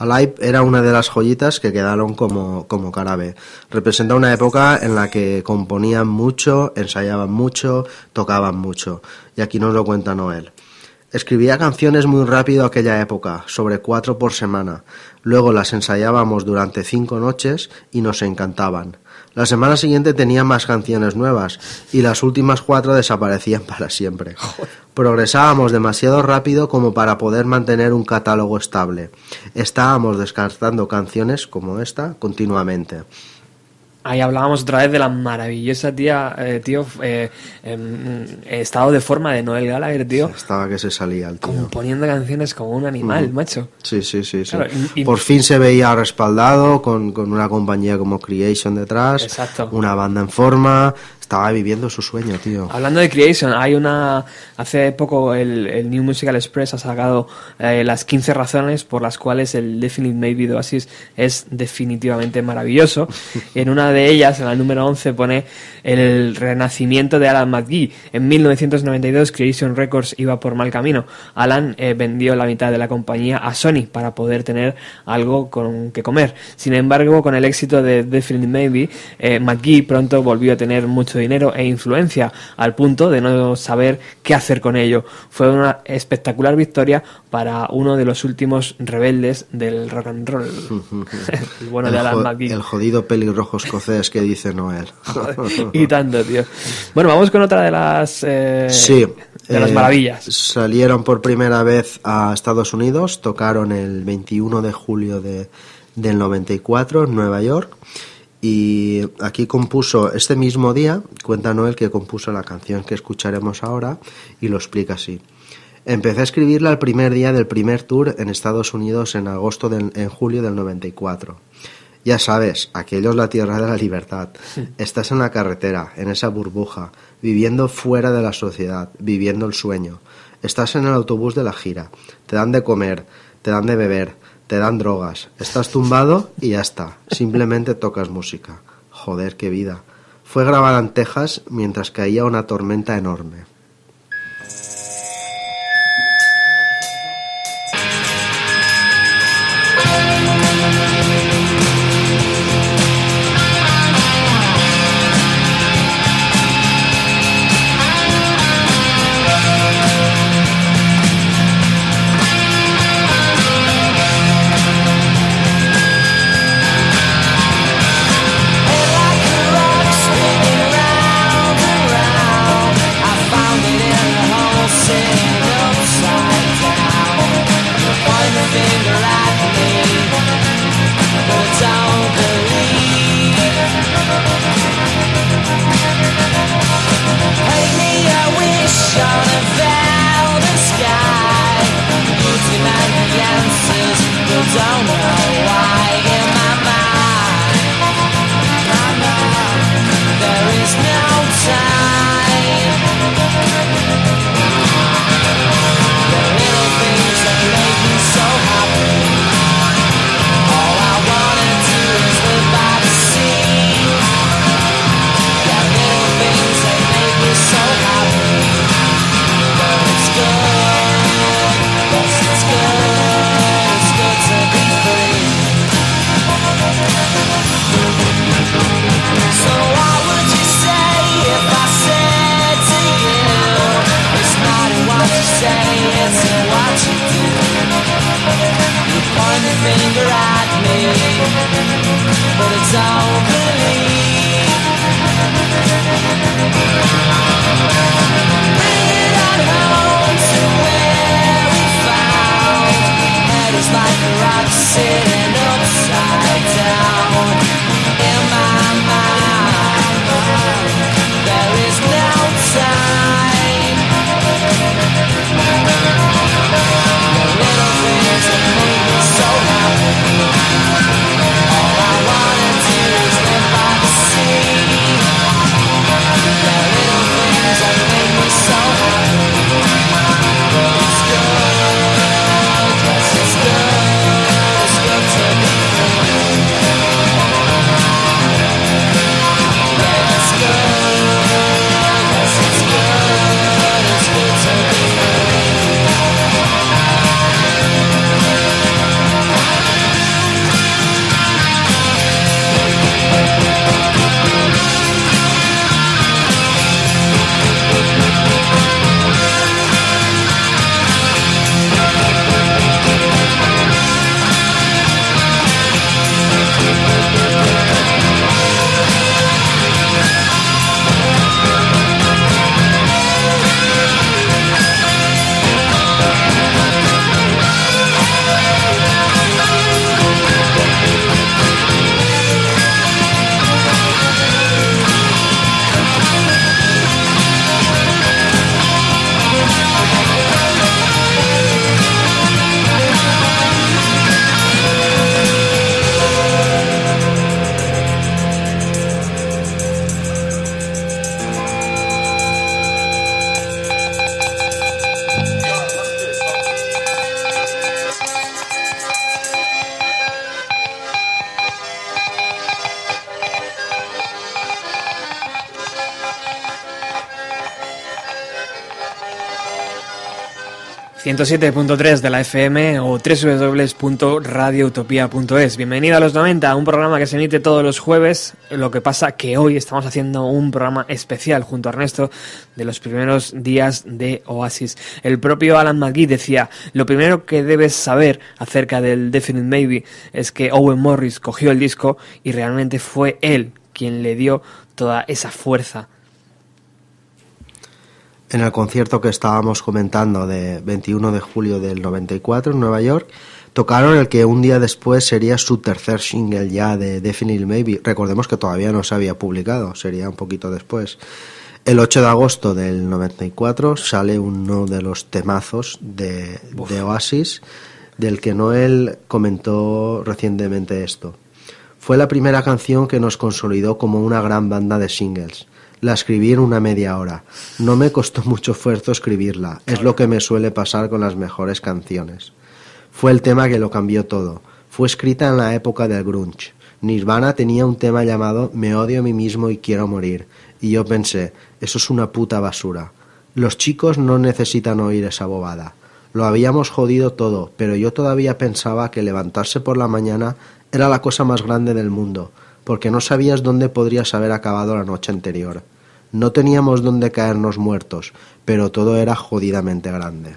Alive era una de las joyitas que quedaron como, como cara. Representa una época en la que componían mucho, ensayaban mucho, tocaban mucho. Y aquí nos lo cuenta Noel. Escribía canciones muy rápido aquella época, sobre cuatro por semana. Luego las ensayábamos durante cinco noches y nos encantaban. La semana siguiente tenía más canciones nuevas y las últimas cuatro desaparecían para siempre. Progresábamos demasiado rápido como para poder mantener un catálogo estable. Estábamos descartando canciones como esta continuamente. Ahí hablábamos otra vez de la maravillosa tía, eh, tío, eh, em, estado de forma de Noel Gallagher, tío. Estaba que se salía el tío. Componiendo canciones como un animal, Mm. macho. Sí, sí, sí. sí. Claro, y- y- Por fin se veía respaldado con, con una compañía como Creation detrás. Exacto. Una banda en forma. Estaba viviendo su sueño, tío. Hablando de Creation, hay una. Hace poco el, el New Musical Express ha sacado eh, las 15 razones por las cuales el Definite Maybe de Oasis es definitivamente maravilloso. en una de ellas, en la número 11, pone el renacimiento de Alan McGee. En 1992, Creation Records iba por mal camino. Alan eh, vendió la mitad de la compañía a Sony para poder tener algo con que comer. Sin embargo, con el éxito de Definite Maybe, eh, McGee pronto volvió a tener mucho dinero e influencia al punto de no saber qué hacer con ello. Fue una espectacular victoria para uno de los últimos rebeldes del rock and roll. el bueno de el, Alan jo- McGee. el jodido pelirrojo escocés que dice Noel. y tanto, tío. Bueno, vamos con otra de las, eh, Sí. de las eh, maravillas. Salieron por primera vez a Estados Unidos, tocaron el 21 de julio de, del 94 en Nueva York. Y aquí compuso, este mismo día, cuenta Noel que compuso la canción que escucharemos ahora y lo explica así. Empecé a escribirla el primer día del primer tour en Estados Unidos en agosto del, en julio del 94. Ya sabes, aquello es la tierra de la libertad. Estás en la carretera, en esa burbuja, viviendo fuera de la sociedad, viviendo el sueño. Estás en el autobús de la gira, te dan de comer, te dan de beber, te dan drogas, estás tumbado y ya está, simplemente tocas música. Joder, qué vida. Fue grabada en Texas mientras caía una tormenta enorme. 107.3 de la FM o www.radioutopia.es. Bienvenido a los 90, un programa que se emite todos los jueves. Lo que pasa que hoy estamos haciendo un programa especial junto a Ernesto de los primeros días de Oasis. El propio Alan McGee decía, lo primero que debes saber acerca del Definite Maybe es que Owen Morris cogió el disco y realmente fue él quien le dio toda esa fuerza en el concierto que estábamos comentando de 21 de julio del 94 en Nueva York, tocaron el que un día después sería su tercer single ya de Definitely Maybe. Recordemos que todavía no se había publicado, sería un poquito después. El 8 de agosto del 94 sale uno de los temazos de, de Oasis, del que Noel comentó recientemente esto. Fue la primera canción que nos consolidó como una gran banda de singles. La escribí en una media hora. No me costó mucho esfuerzo escribirla. Es lo que me suele pasar con las mejores canciones. Fue el tema que lo cambió todo. Fue escrita en la época del grunge. Nirvana tenía un tema llamado Me odio a mí mismo y quiero morir. Y yo pensé, eso es una puta basura. Los chicos no necesitan oír esa bobada. Lo habíamos jodido todo, pero yo todavía pensaba que levantarse por la mañana era la cosa más grande del mundo porque no sabías dónde podrías haber acabado la noche anterior. No teníamos dónde caernos muertos, pero todo era jodidamente grande.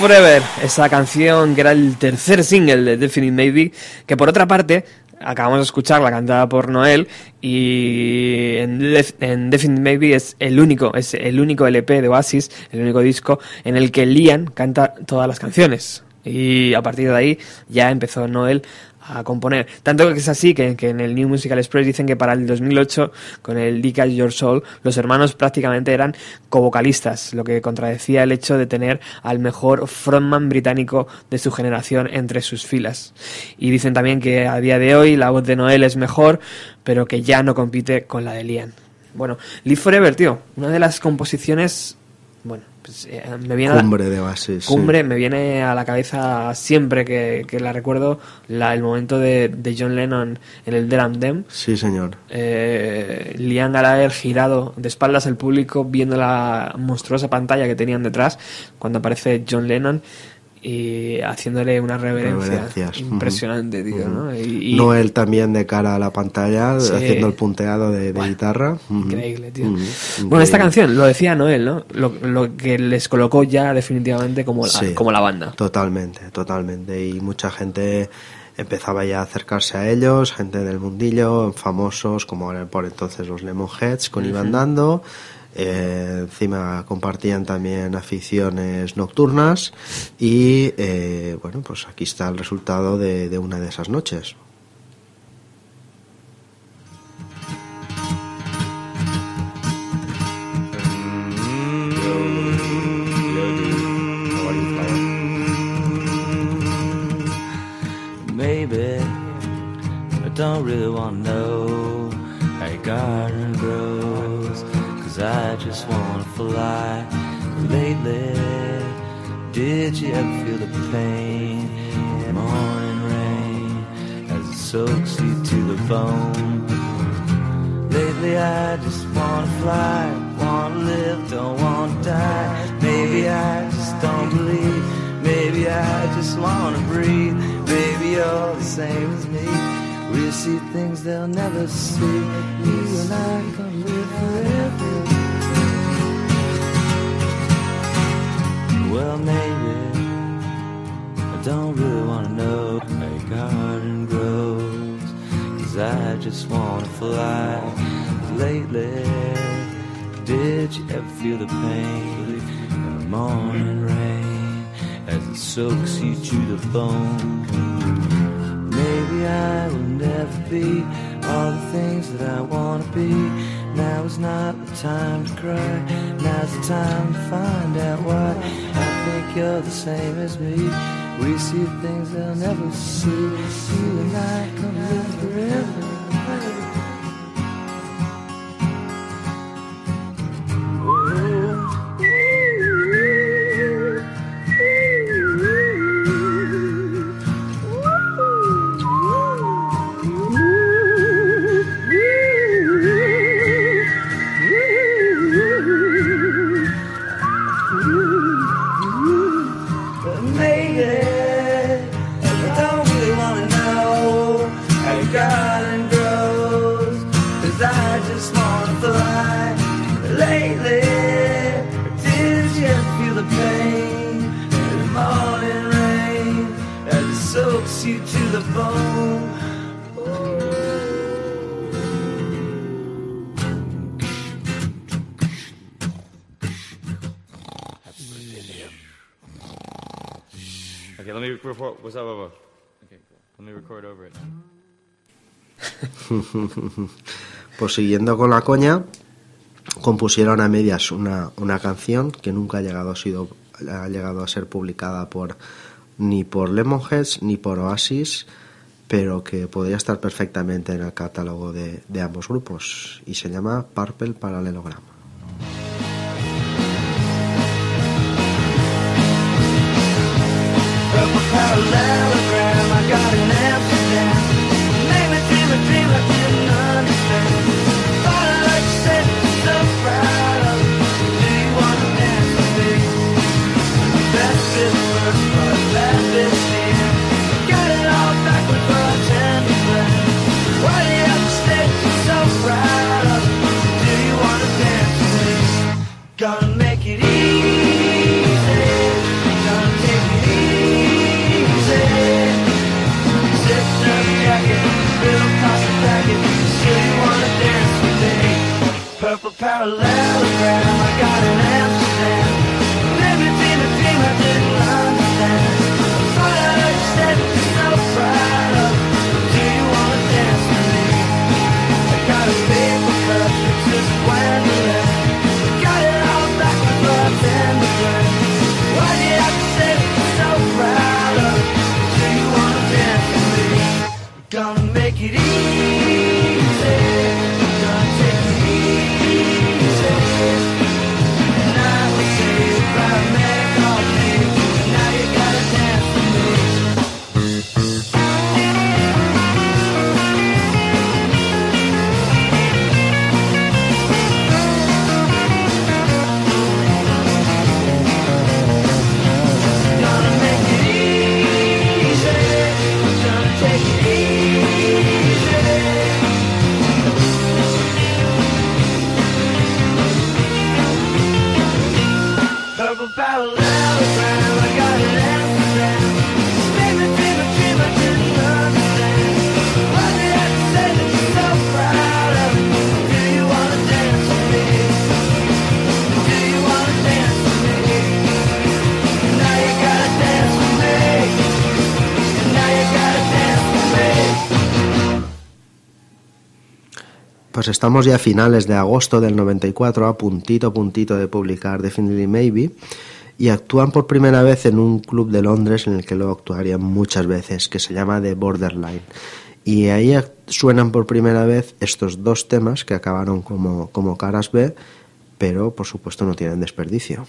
Forever, esa canción que era el tercer single de Definite Maybe, que por otra parte acabamos de escuchar la cantada por Noel y en, en Definite Maybe es el único, es el único LP de Oasis, el único disco en el que Liam canta todas las canciones. Y a partir de ahí ya empezó Noel a componer. Tanto que es así que, que en el New Musical Express dicen que para el 2008, con el Dick As Your Soul, los hermanos prácticamente eran co-vocalistas, lo que contradecía el hecho de tener al mejor frontman británico de su generación entre sus filas. Y dicen también que a día de hoy la voz de Noel es mejor, pero que ya no compite con la de Liam. Bueno, Live Forever, tío, una de las composiciones, bueno, pues, eh, me viene a la- Cumbre de sí. Cumbre me viene a la cabeza siempre que, que la recuerdo la, el momento de, de John Lennon en el Dram Dem. Sí, señor. Eh, Liam Gallagher girado de espaldas al público viendo la monstruosa pantalla que tenían detrás cuando aparece John Lennon y haciéndole una reverencia Reverencias. impresionante, tío, ¿no? Y, y- Noel también de cara a la pantalla, Sí. haciendo el punteado de, de guitarra. Increíble, tío. Bueno, esta canción, lo decía Noel, ¿no? Lo, lo que les colocó ya definitivamente como la, Sí. como la banda. Totalmente, totalmente. Y mucha gente empezaba ya a acercarse a ellos, gente del mundillo, famosos como por entonces los Lemonheads con Iban Dando. Eh, encima compartían también aficiones nocturnas y eh, bueno, pues aquí está el resultado de, una de esas noches. Maybe I don't really know how your just want to fly. Lately, did you ever feel the pain in morning rain as it soaks you to the bone? Lately I just wanna fly, wanna live, don't wanna die. Maybe I just don't believe, maybe I just wanna breathe. Maybe you're the same as me. We see things they'll never see. You and I can live forever. Well, maybe I don't really wanna know how your garden grows. Cause I just wanna fly. Lately, did you ever feel the pain in the morning rain as it soaks you to the bone? Maybe I will never be all the things that I wanna be. Now is not the time to cry. Now's the time to find out why. I think you're the same as me. We see things they'll never see. You and I can live forever. Pues siguiendo con la coña, compusieron a medias una, una canción que nunca ha llegado, a sido, ha llegado a ser publicada por ni por Lemonheads ni por Oasis, pero que podría estar perfectamente en el catálogo de, ambos grupos y se llama Purple Amsterdam. Made me dream a dream Purple parallelogram I got in Amsterdam. Living in a dream I didn't understand. Pues estamos ya a finales de agosto del 94, a puntito a puntito de publicar Definitely Maybe, y actúan por primera vez en un club de Londres en el que luego actuarían muchas veces, que se llama The Borderline. Y ahí suenan por primera vez estos dos temas que acabaron como, como caras B, pero por supuesto no tienen desperdicio.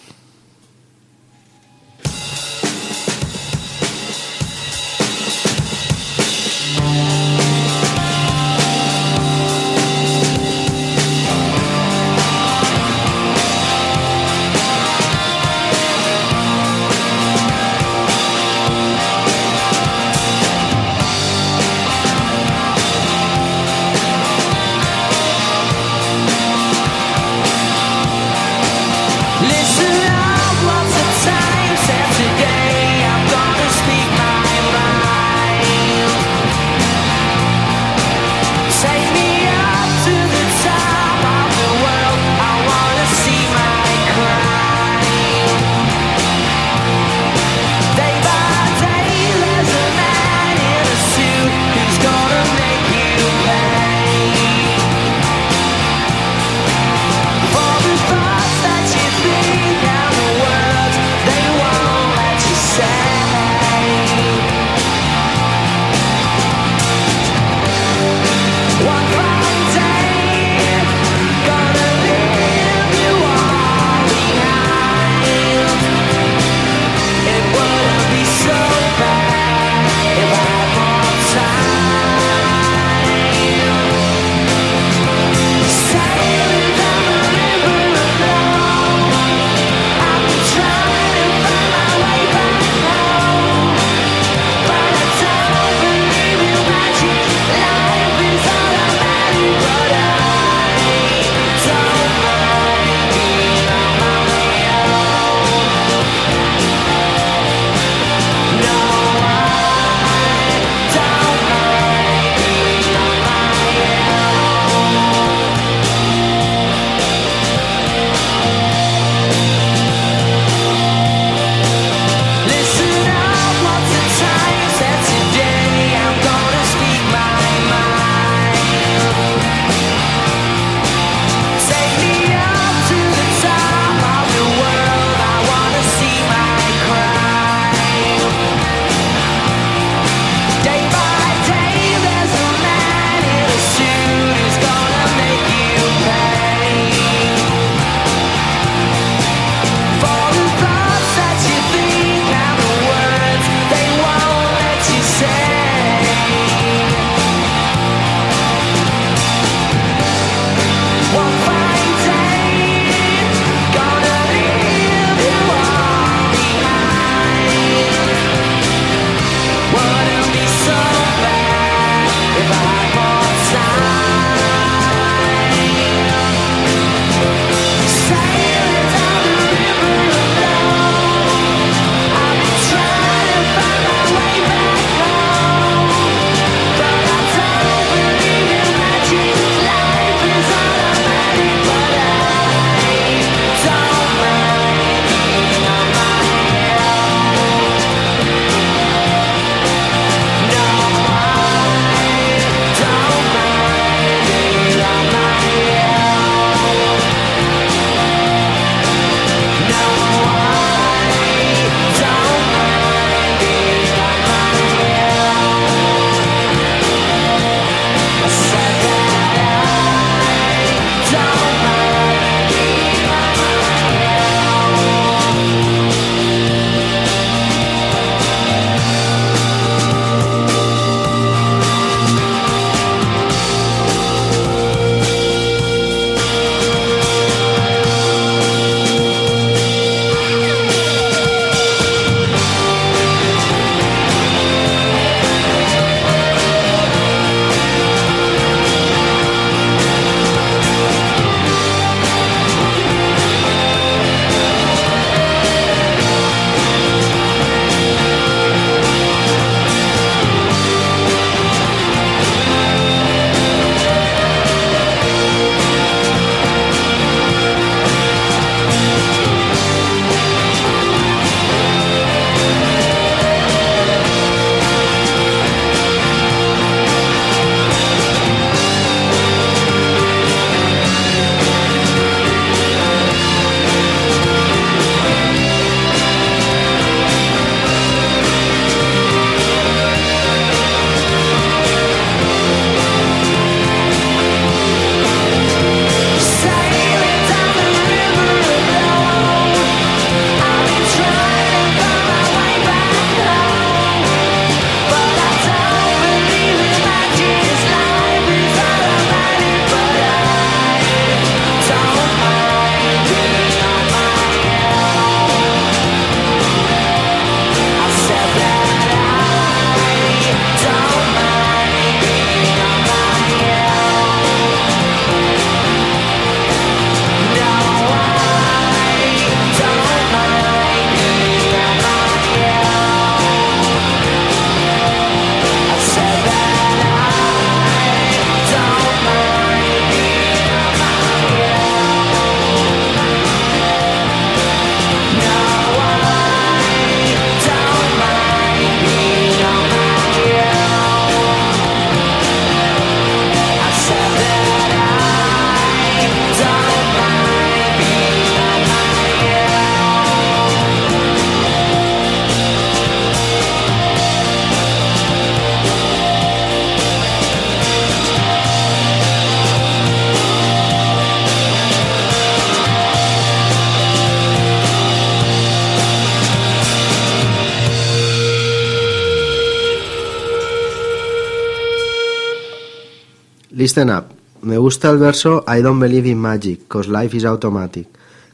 Listen up. Me gusta el verso I don't believe in magic, cause life is automatic.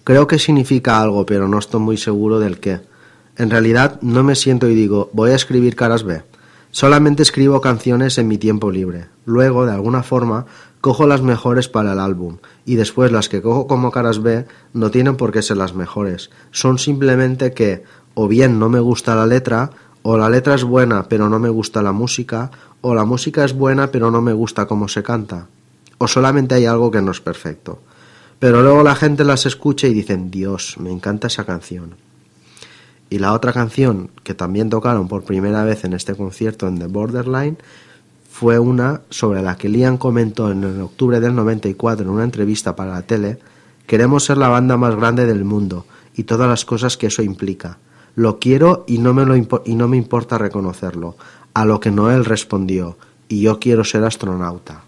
Creo que significa algo, pero no estoy muy seguro del qué. En realidad no me siento y digo, voy a escribir caras B. Solamente escribo canciones en mi tiempo libre. Luego, de alguna forma, cojo las mejores para el álbum. Y después las que cojo como caras B no tienen por qué ser las mejores. Son simplemente que o bien no me gusta la letra, o la letra es buena pero no me gusta la música, o la música es buena pero no me gusta cómo se canta. O solamente hay algo que no es perfecto. Pero luego la gente las escucha y dicen, Dios, me encanta esa canción. Y la otra canción que también tocaron por primera vez en este concierto en The Borderline fue una sobre la que Liam comentó en el octubre del 94 en una entrevista para la tele, queremos ser la banda más grande del mundo y todas las cosas que eso implica. Lo quiero y no me, lo y no me importa reconocerlo. A lo que Noel respondió, y yo quiero ser astronauta.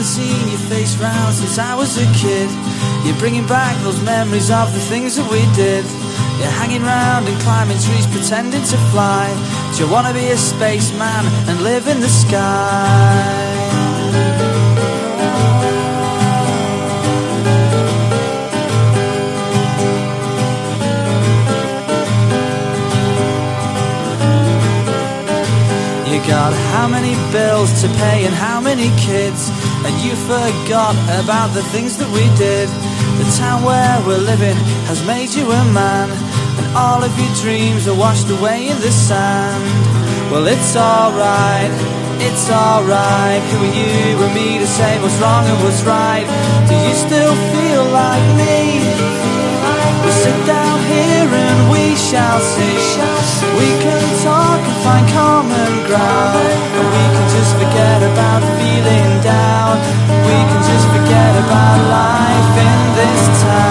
Seen your face round since I was a kid. You're bringing back those memories of the things that we did. You're hanging round and climbing trees, pretending to fly. Do you wanna be a spaceman and live in the sky? You got how many bills to pay and how many kids And you forgot about the things that we did The town where we're living has made you a man And all of your dreams are washed away in the sand Well it's alright, it's alright Who are you and me to say what's wrong and what's right Do you still feel like me? We'll sit down here and we shall see. We can talk and find common ground. And we can just forget about feeling down. We can just forget about life in this town.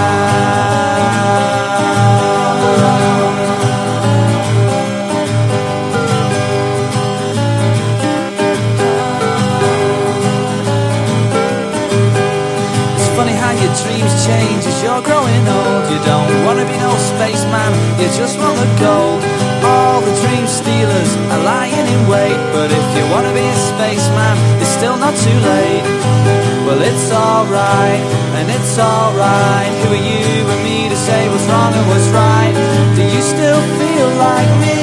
Dreams change as you're growing old. You don't wanna be no spaceman, you just want the gold. All the dream stealers are lying in wait, but if you wanna be a spaceman, it's still not too late. Well, it's alright, and it's alright. Who are you and me to say what's wrong and what's right? Do you still feel like me?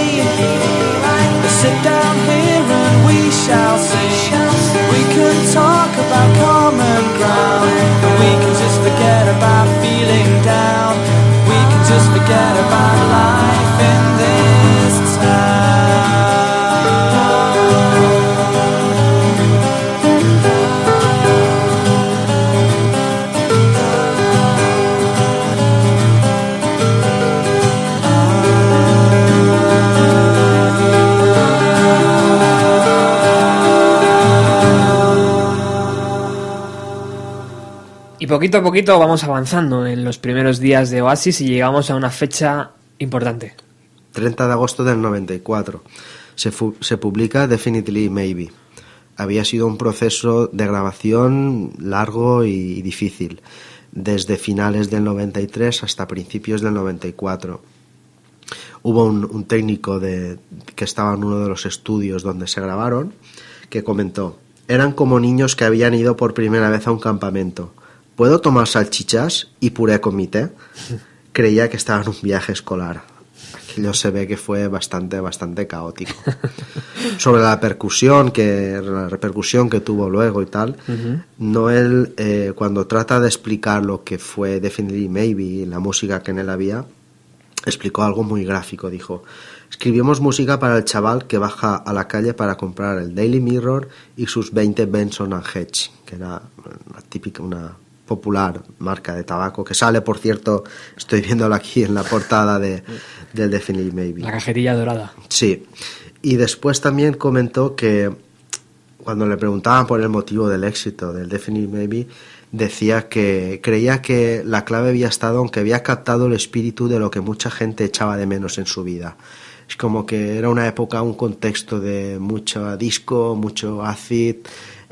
Let's sit down here and we shall see. We can talk about forget about feeling down. We can just forget about life poquito a poquito vamos avanzando en los primeros días de Oasis y llegamos a una fecha importante. 30 de agosto del 94. Se, se publica Definitely Maybe. Había sido un proceso de grabación largo y difícil, desde finales del 93 hasta principios del 94. Hubo un, un técnico de, que estaba en uno de los estudios donde se grabaron que comentó, eran como niños que habían ido por primera vez a un campamento. ¿Puedo tomar salchichas y puré con mi té? Creía que estaba en un viaje escolar. Aquello se ve que fue bastante, bastante caótico. Sobre la percusión, que la repercusión que tuvo luego y tal, Noel, eh, cuando trata de explicar lo que fue Definitely Maybe, la música que en él había, explicó algo muy gráfico. Dijo, escribimos música para el chaval que baja a la calle para comprar el Daily Mirror y sus 20 Benson and Hedge, que era una típica, una popular marca de tabaco, que sale, por cierto, estoy viéndolo aquí en la portada de, del Definitely Maybe. La cajetilla dorada. Sí. Y después también comentó que cuando le preguntaban por el motivo del éxito del Definitely Maybe, decía que creía que la clave había estado, aunque había captado el espíritu de lo que mucha gente echaba de menos en su vida. Es como que era una época, un contexto de mucho disco, mucho acid,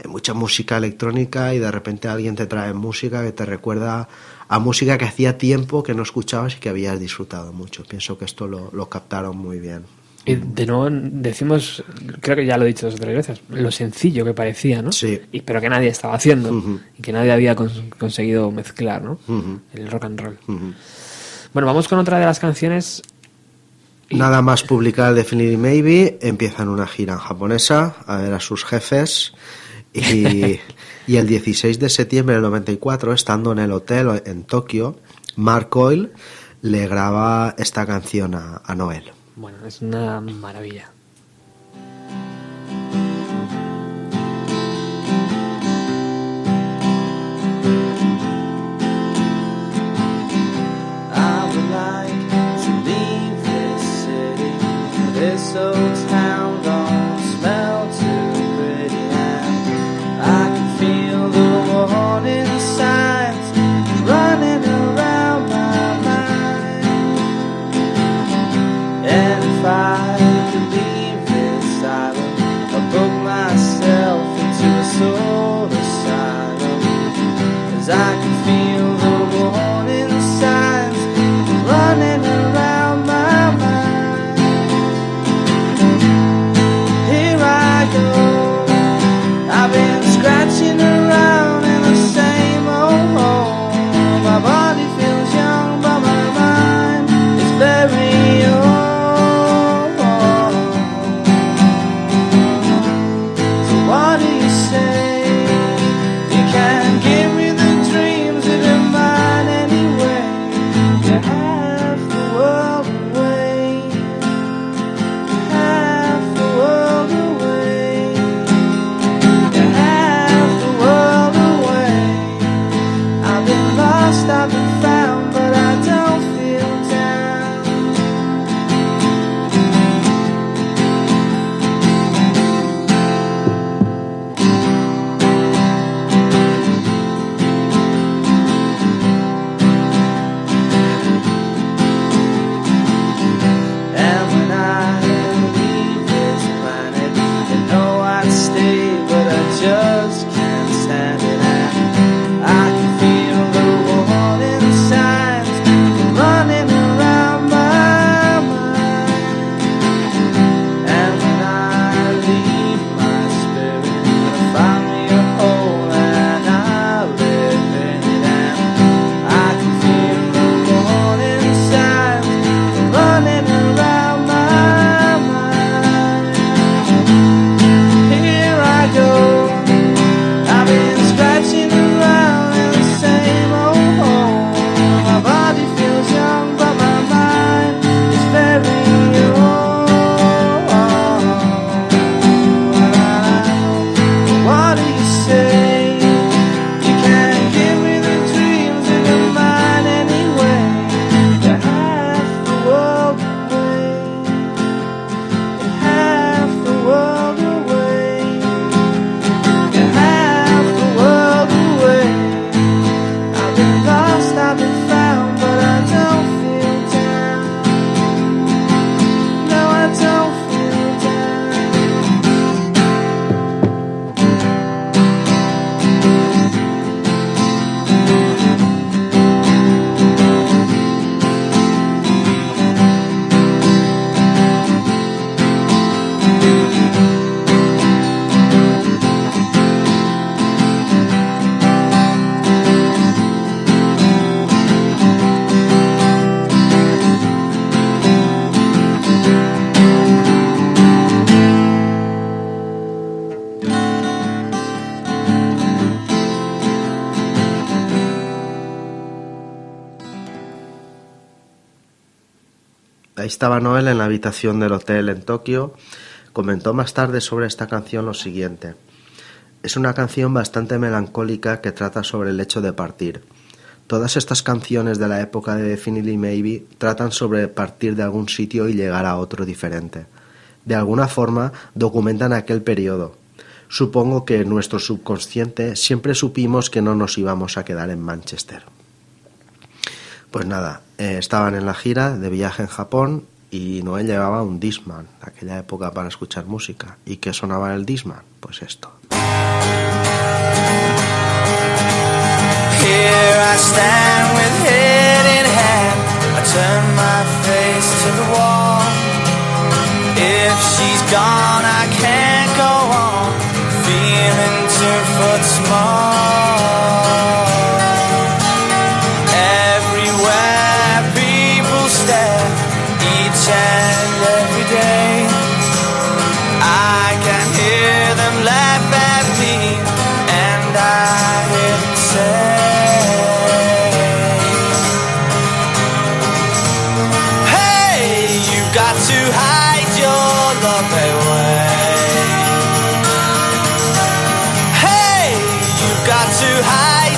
mucha música electrónica y de repente alguien te trae música que te recuerda a música que hacía tiempo que no escuchabas y que habías disfrutado mucho. Pienso que esto lo, lo captaron muy bien. Y de nuevo decimos, creo que ya lo he dicho dos o tres veces, lo sencillo que parecía, ¿no? Sí. Y, pero que nadie estaba haciendo Ujú. y que nadie había cons- conseguido mezclar, ¿no? Ujú. El rock and roll. Ujú. Bueno, vamos con otra de las canciones. Y- Nada más publicar Definitely Maybe, empiezan una gira en japonesa a ver a sus jefes y, y el 16 de septiembre del 94, estando en el hotel en Tokio, Mark Coyle le graba esta canción a, a Noel. Bueno, es una maravilla. I would like to leave this city. This old town Noel en la habitación del hotel en Tokio. Comentó más tarde sobre esta canción lo siguiente. Es una canción bastante melancólica que trata sobre el hecho de partir. Todas estas canciones de la época de Definitely Maybe tratan sobre partir de algún sitio y llegar a otro diferente. De alguna forma documentan aquel periodo. Supongo que en nuestro subconsciente siempre supimos que no nos íbamos a quedar en Manchester. Pues nada, eh, estaban en la gira de viaje en Japón y Noel llevaba un Discman, aquella época para escuchar música. ¿Y qué sonaba en el Discman? Pues esto. Here I stand with head in hand. I turn my face to the wall. If she's gone, I can't go on. Feeling two foot small. You've got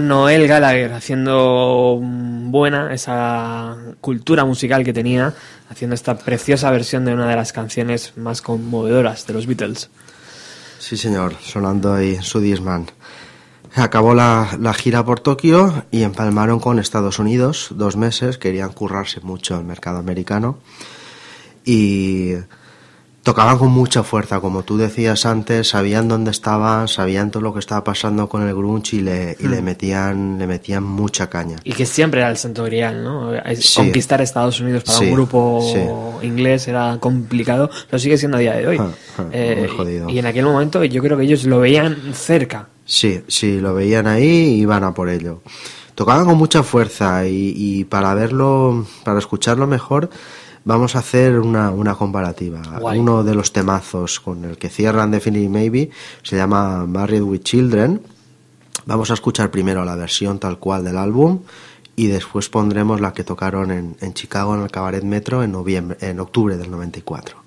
Noel Gallagher haciendo buena esa cultura musical que tenía, haciendo esta preciosa versión de una de las canciones más conmovedoras de los Beatles. Sí, señor, sonando ahí su Disman. Acabó la, la gira por Tokio y empalmaron con Estados Unidos dos meses. Querían currarse mucho el mercado americano y tocaban con mucha fuerza, como tú decías antes. Sabían dónde estaban, sabían todo lo que estaba pasando con el grunge y le, y le metían le metían mucha caña. Y que siempre era el santo grial, ¿no? Sí. Conquistar Estados Unidos para Sí, un grupo inglés era complicado, lo sigue siendo a día de hoy. Ah, ah, Eh, muy jodido. y en aquel momento yo creo que ellos lo veían cerca. Sí, sí, lo veían ahí y iban a por ello. Tocaban con mucha fuerza y, y para verlo, para escucharlo mejor, vamos a hacer una, una comparativa. Guay. Uno de los temazos con el que cierran Definitely Maybe se llama Married with Children. Vamos a escuchar primero la versión tal cual del álbum y después pondremos la que tocaron en, en Chicago en el Cabaret Metro en, noviembre, en octubre del 94.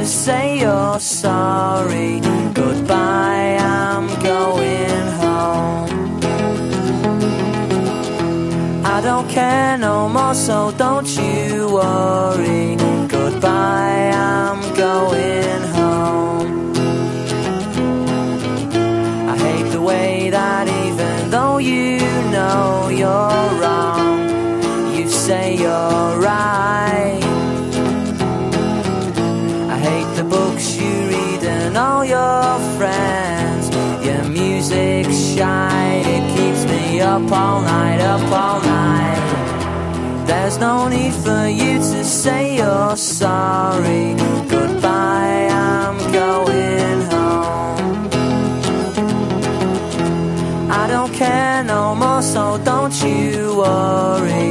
To say you're sorry. Goodbye, I'm going home. I don't care no more, so don't you worry. Goodbye, I'm going home. I hate the way that even though you know you're wrong, you say you're right. The books you read and all your friends. Your music shine, it keeps me up all night, up all night. There's no need for you to say you're sorry. Goodbye, I'm going home. I don't care no more, so don't you worry.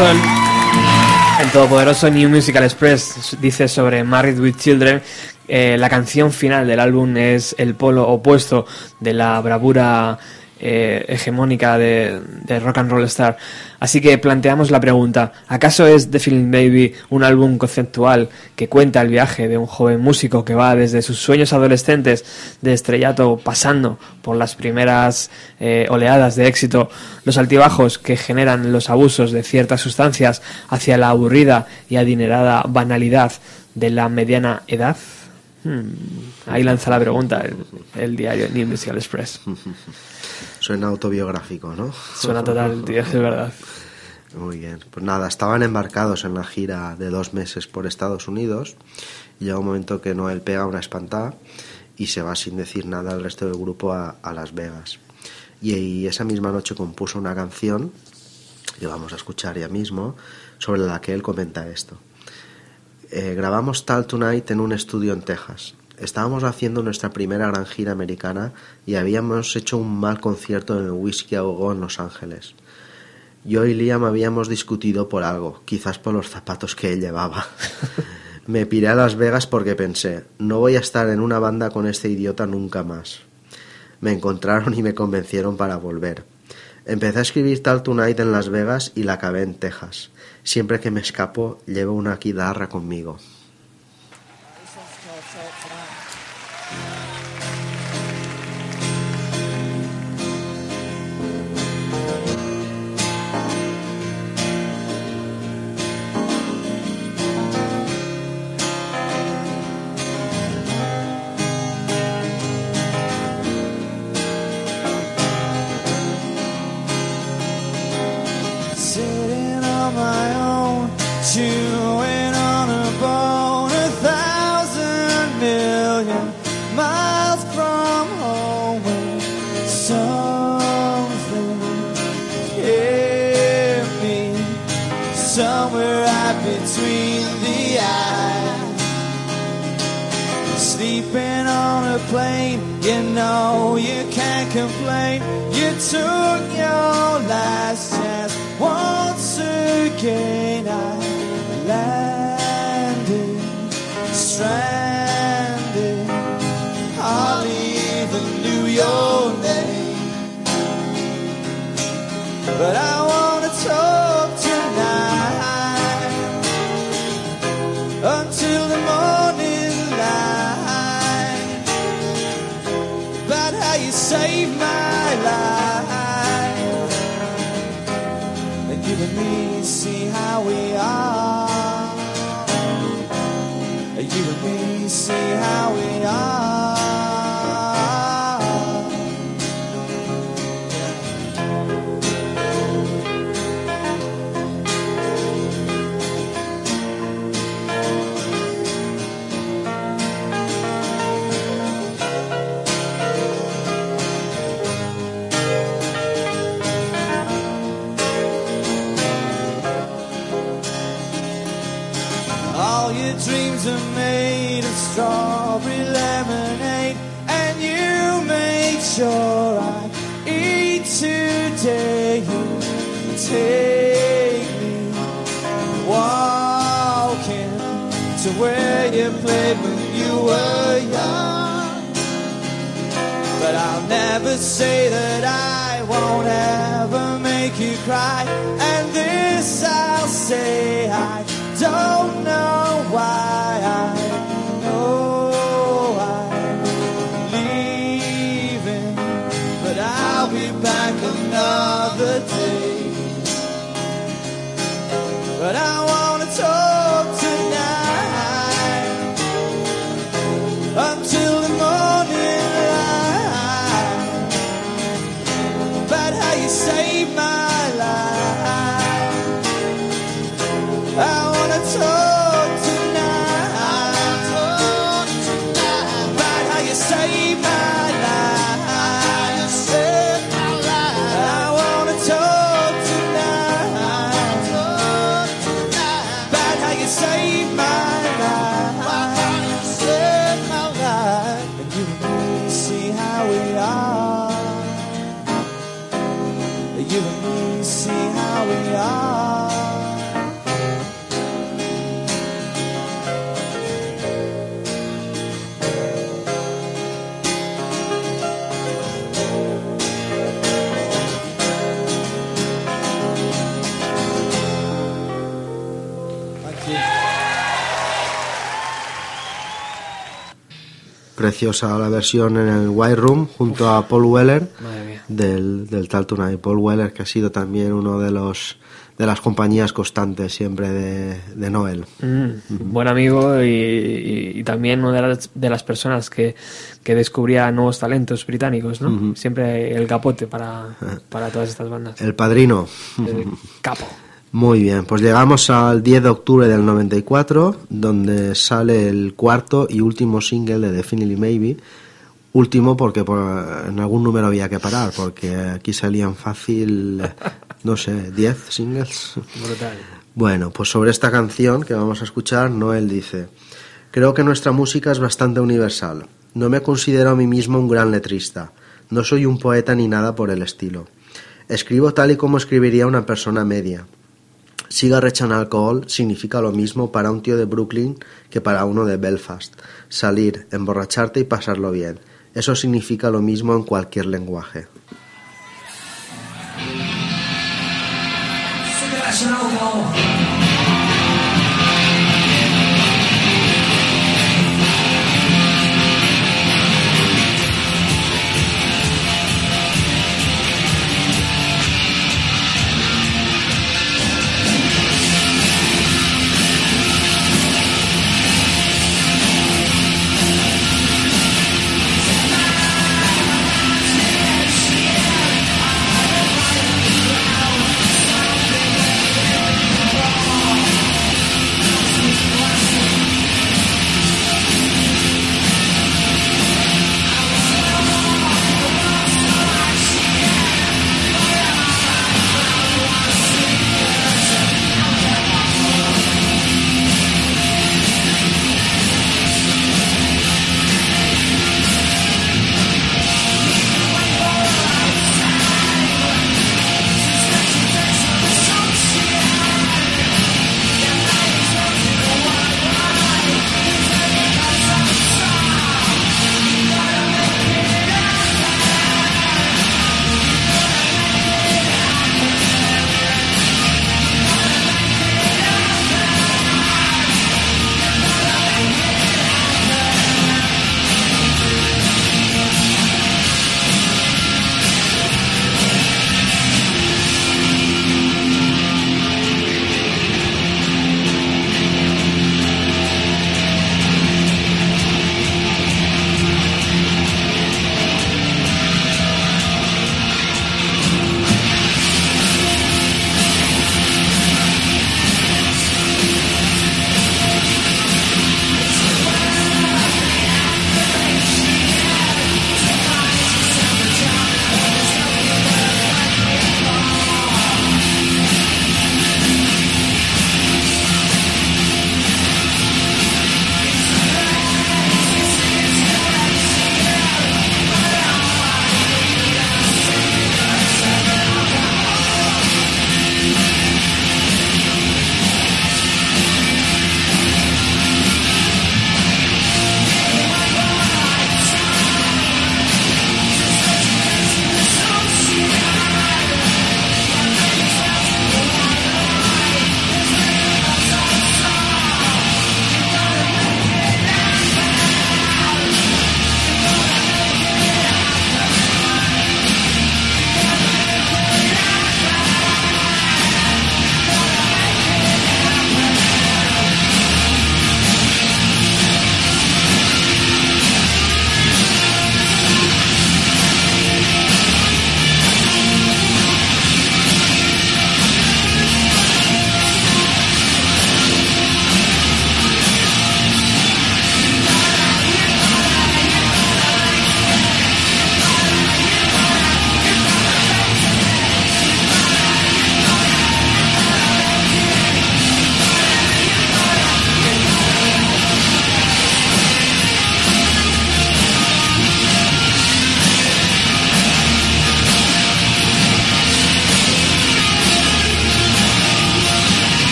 El todopoderoso New Musical Express dice sobre Married with Children. eh, la canción final del álbum es el polo opuesto de la bravura eh, hegemónica de, Rock and Roll Star. Así que planteamos la pregunta, ¿acaso es The Feeling Baby un álbum conceptual que cuenta el viaje de un joven músico que va desde sus sueños adolescentes de estrellato pasando por las primeras eh, oleadas de éxito, los altibajos que generan los abusos de ciertas sustancias hacia la aburrida y adinerada banalidad de la mediana edad? Hmm, Ahí lanza la pregunta el, el diario New Musical Express. Suena autobiográfico, ¿no? Suena total, tío, es verdad. Muy bien. Pues nada, estaban embarcados en la gira de dos meses por Estados Unidos. Y llega un momento que Noel pega una espantada y se va sin decir nada al resto del grupo a, a Las Vegas. Y, y esa misma noche compuso una canción que vamos a escuchar ya mismo, sobre la que él comenta esto. Eh, grabamos Tal Tonight en un estudio en Texas. Estábamos haciendo nuestra primera gran gira americana y habíamos hecho un mal concierto en el Whisky a Go en Los Ángeles. Yo y Liam habíamos discutido por algo, quizás por los zapatos que él llevaba. Me piré a Las Vegas porque pensé, no voy a estar en una banda con este idiota nunca más. Me encontraron y me convencieron para volver. Empecé a escribir Tal Tonight en Las Vegas y la acabé en Texas. Siempre que me escapo, llevo una guitarra conmigo. Plane, you know you can't complain. You took your last chance once again. I landed, stranded, hardly even knew your name. But I never say that I won't ever make you cry. And this I'll say I don't know why I know I'm leaving. But I'll be back another day. Preciosa la versión en el White Room junto a Paul Weller del, del Tal Tonight. Paul Weller que ha sido también uno de los de las compañías constantes siempre de, de Noel. Mm, buen amigo y, y- y también una de las, de las personas que, que descubría nuevos talentos británicos, ¿no? Siempre el capote para, para todas estas bandas. El Padrino. El capo. Muy bien, pues llegamos al 10 de octubre del 94, donde sale el cuarto y último single de Definitely Maybe. Último porque por- en algún número había que parar, porque aquí salían fácil, no sé, 10 singles. Brutal. Bueno, pues sobre esta canción que vamos a escuchar, Noel dice, creo que nuestra música es bastante universal. No me considero a mí mismo un gran letrista. No soy un poeta ni nada por el estilo. Escribo tal y como escribiría una persona media. Cigarette and alcohol significa lo mismo para un tío de Brooklyn que para uno de Belfast. Salir, emborracharte y pasarlo bien. Eso significa lo mismo en cualquier lenguaje.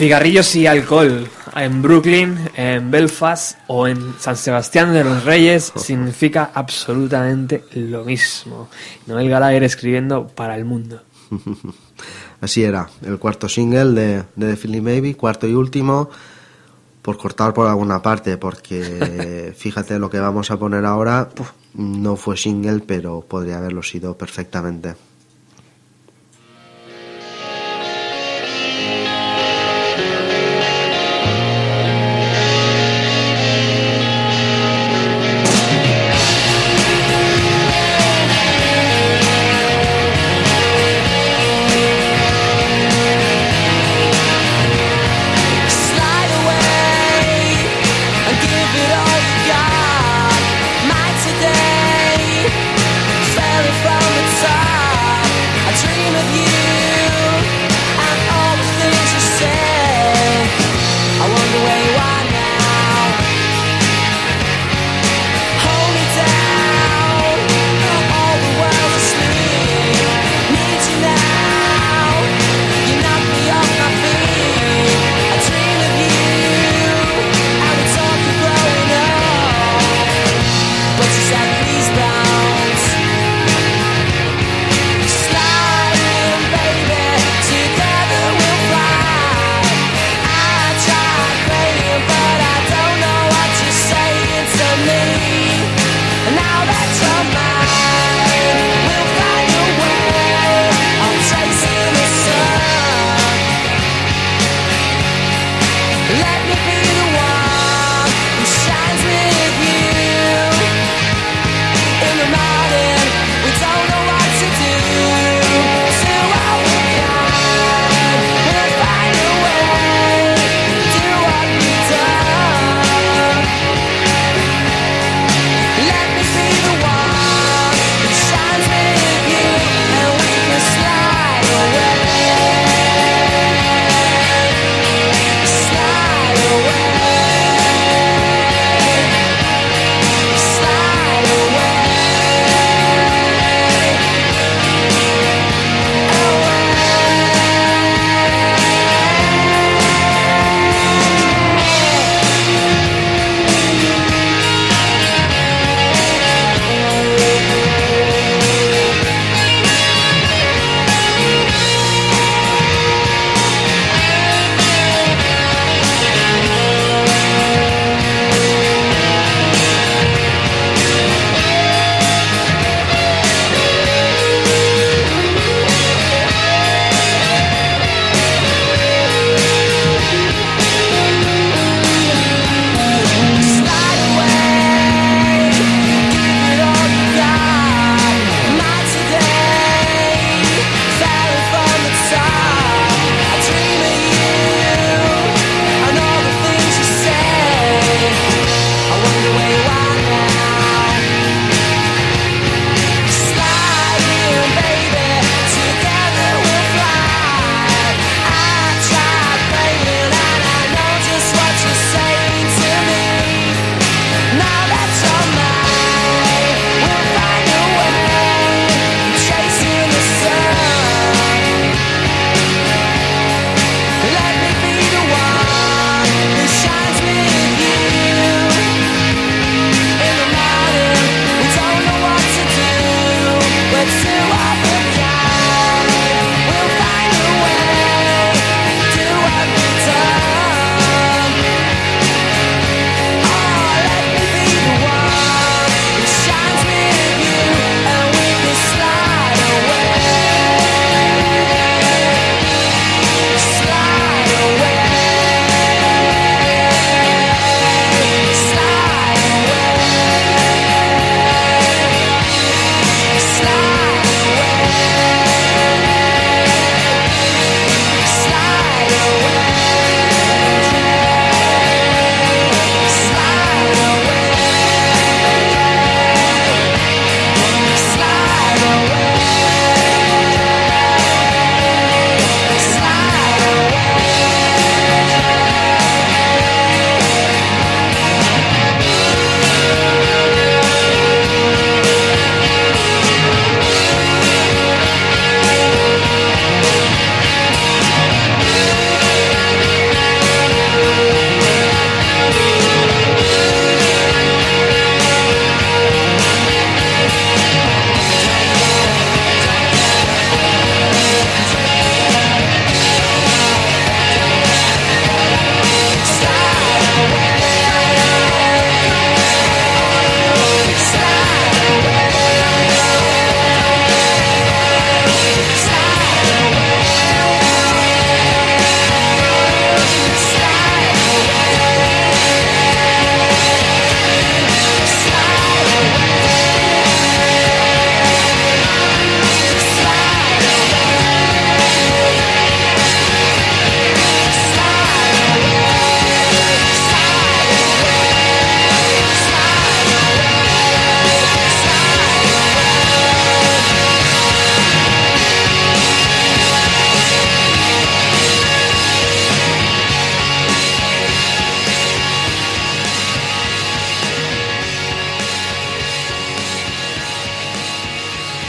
Cigarrillos y alcohol en Brooklyn, en Belfast o en San Sebastián de los Reyes significa absolutamente lo mismo. Noel Gallagher escribiendo para el mundo. Así era, el cuarto single de, de The Feeling Baby, cuarto y último, por cortar por alguna parte, porque fíjate lo que vamos a poner ahora, no fue single, pero podría haberlo sido perfectamente.